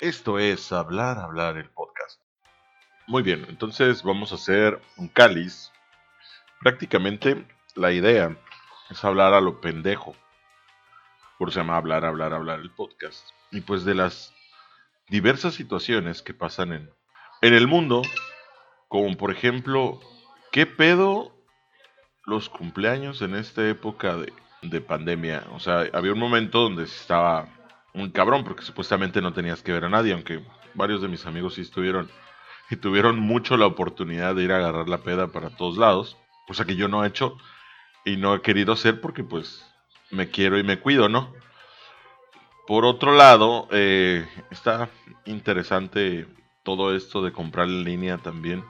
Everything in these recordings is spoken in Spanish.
Esto es Hablar, Hablar el podcast. Muy bien, entonces vamos a hacer un cáliz. Prácticamente la idea es hablar a lo pendejo. Por eso se llama Hablar, Hablar, Hablar el podcast. Y pues de las diversas situaciones que pasan en, en el mundo, como por ejemplo, ¿qué pedo los cumpleaños en esta época de, de pandemia? O sea, había un momento donde estaba un cabrón porque supuestamente no tenías que ver a nadie, aunque varios de mis amigos sí estuvieron y tuvieron mucho la oportunidad de ir a agarrar la peda para todos lados, cosa que yo no he hecho y no he querido hacer porque pues me quiero y me cuido, ¿no? Por otro lado, eh, está interesante todo esto de comprar en línea también.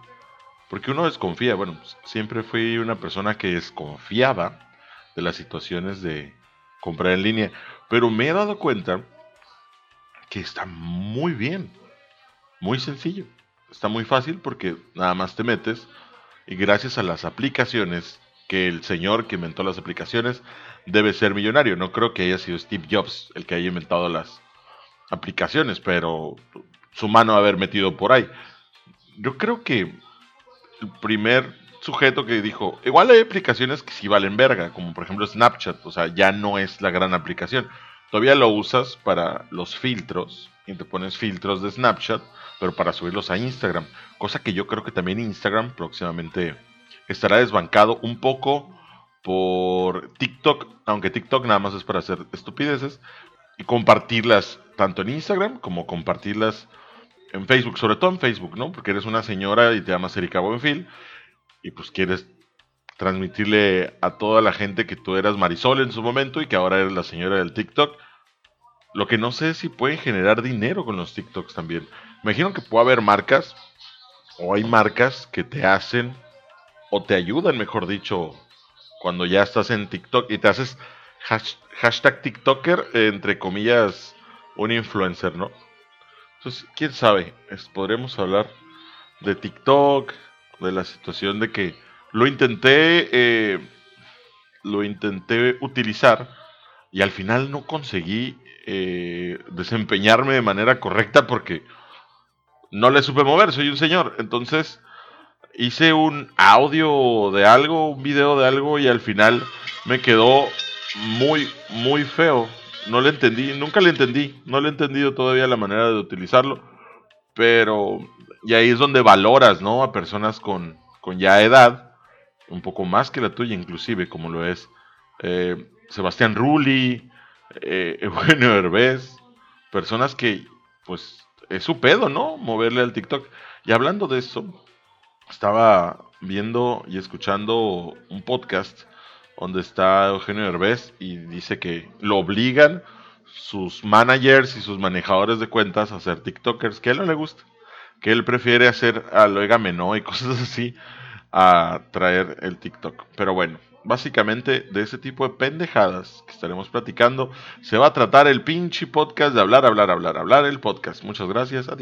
Porque uno desconfía, bueno, siempre fui una persona que desconfiaba de las situaciones de comprar en línea. Pero me he dado cuenta que está muy bien, muy sencillo. Está muy fácil porque nada más te metes y gracias a las aplicaciones, que el señor que inventó las aplicaciones debe ser millonario. No creo que haya sido Steve Jobs el que haya inventado las aplicaciones, pero su mano haber metido por ahí. Yo creo que el primer sujeto que dijo, igual hay aplicaciones que sí valen verga, como por ejemplo Snapchat, o sea, ya no es la gran aplicación. Todavía lo usas para los filtros y te pones filtros de Snapchat, pero para subirlos a Instagram, cosa que yo creo que también Instagram próximamente estará desbancado un poco por TikTok, aunque TikTok nada más es para hacer estupideces, y compartirlas tanto en Instagram como compartirlas en Facebook, sobre todo en Facebook, ¿no? Porque eres una señora y te llamas Erika Buenfil y pues quieres transmitirle a toda la gente que tú eras Marisol en su momento y que ahora eres la señora del TikTok. Lo que no sé es si pueden generar dinero con los TikToks también. Me imagino que puede haber marcas o hay marcas que te hacen o te ayudan, mejor dicho, cuando ya estás en TikTok y te haces hashtag TikToker, entre comillas, un influencer, ¿no? Entonces, quién sabe, podremos hablar de TikTok, de la situación de que lo intenté, eh, lo intenté utilizar y al final no conseguí eh, desempeñarme de manera correcta porque no le supe mover, soy un señor. Entonces hice un audio de algo, un video de algo y al final me quedó muy, muy feo. No le entendí, nunca le entendí, no le he entendido todavía la manera de utilizarlo, pero y ahí es donde valoras, ¿no? A personas con, con ya edad, un poco más que la tuya inclusive, como lo es eh, Sebastián Rulli, eh, Eugenio Herbés, personas que pues es su pedo, ¿no? Moverle al TikTok. Y hablando de eso, estaba viendo y escuchando un podcast donde está Eugenio Herbés y dice que lo obligan sus managers y sus manejadores de cuentas a ser TikTokers, que a él no le gusta, que él prefiere hacer a lo ¿no? y cosas así a traer el TikTok. Pero bueno, básicamente de ese tipo de pendejadas que estaremos platicando se va a tratar el pinche podcast de hablar, hablar, hablar, hablar el podcast. Muchas gracias. Adiós.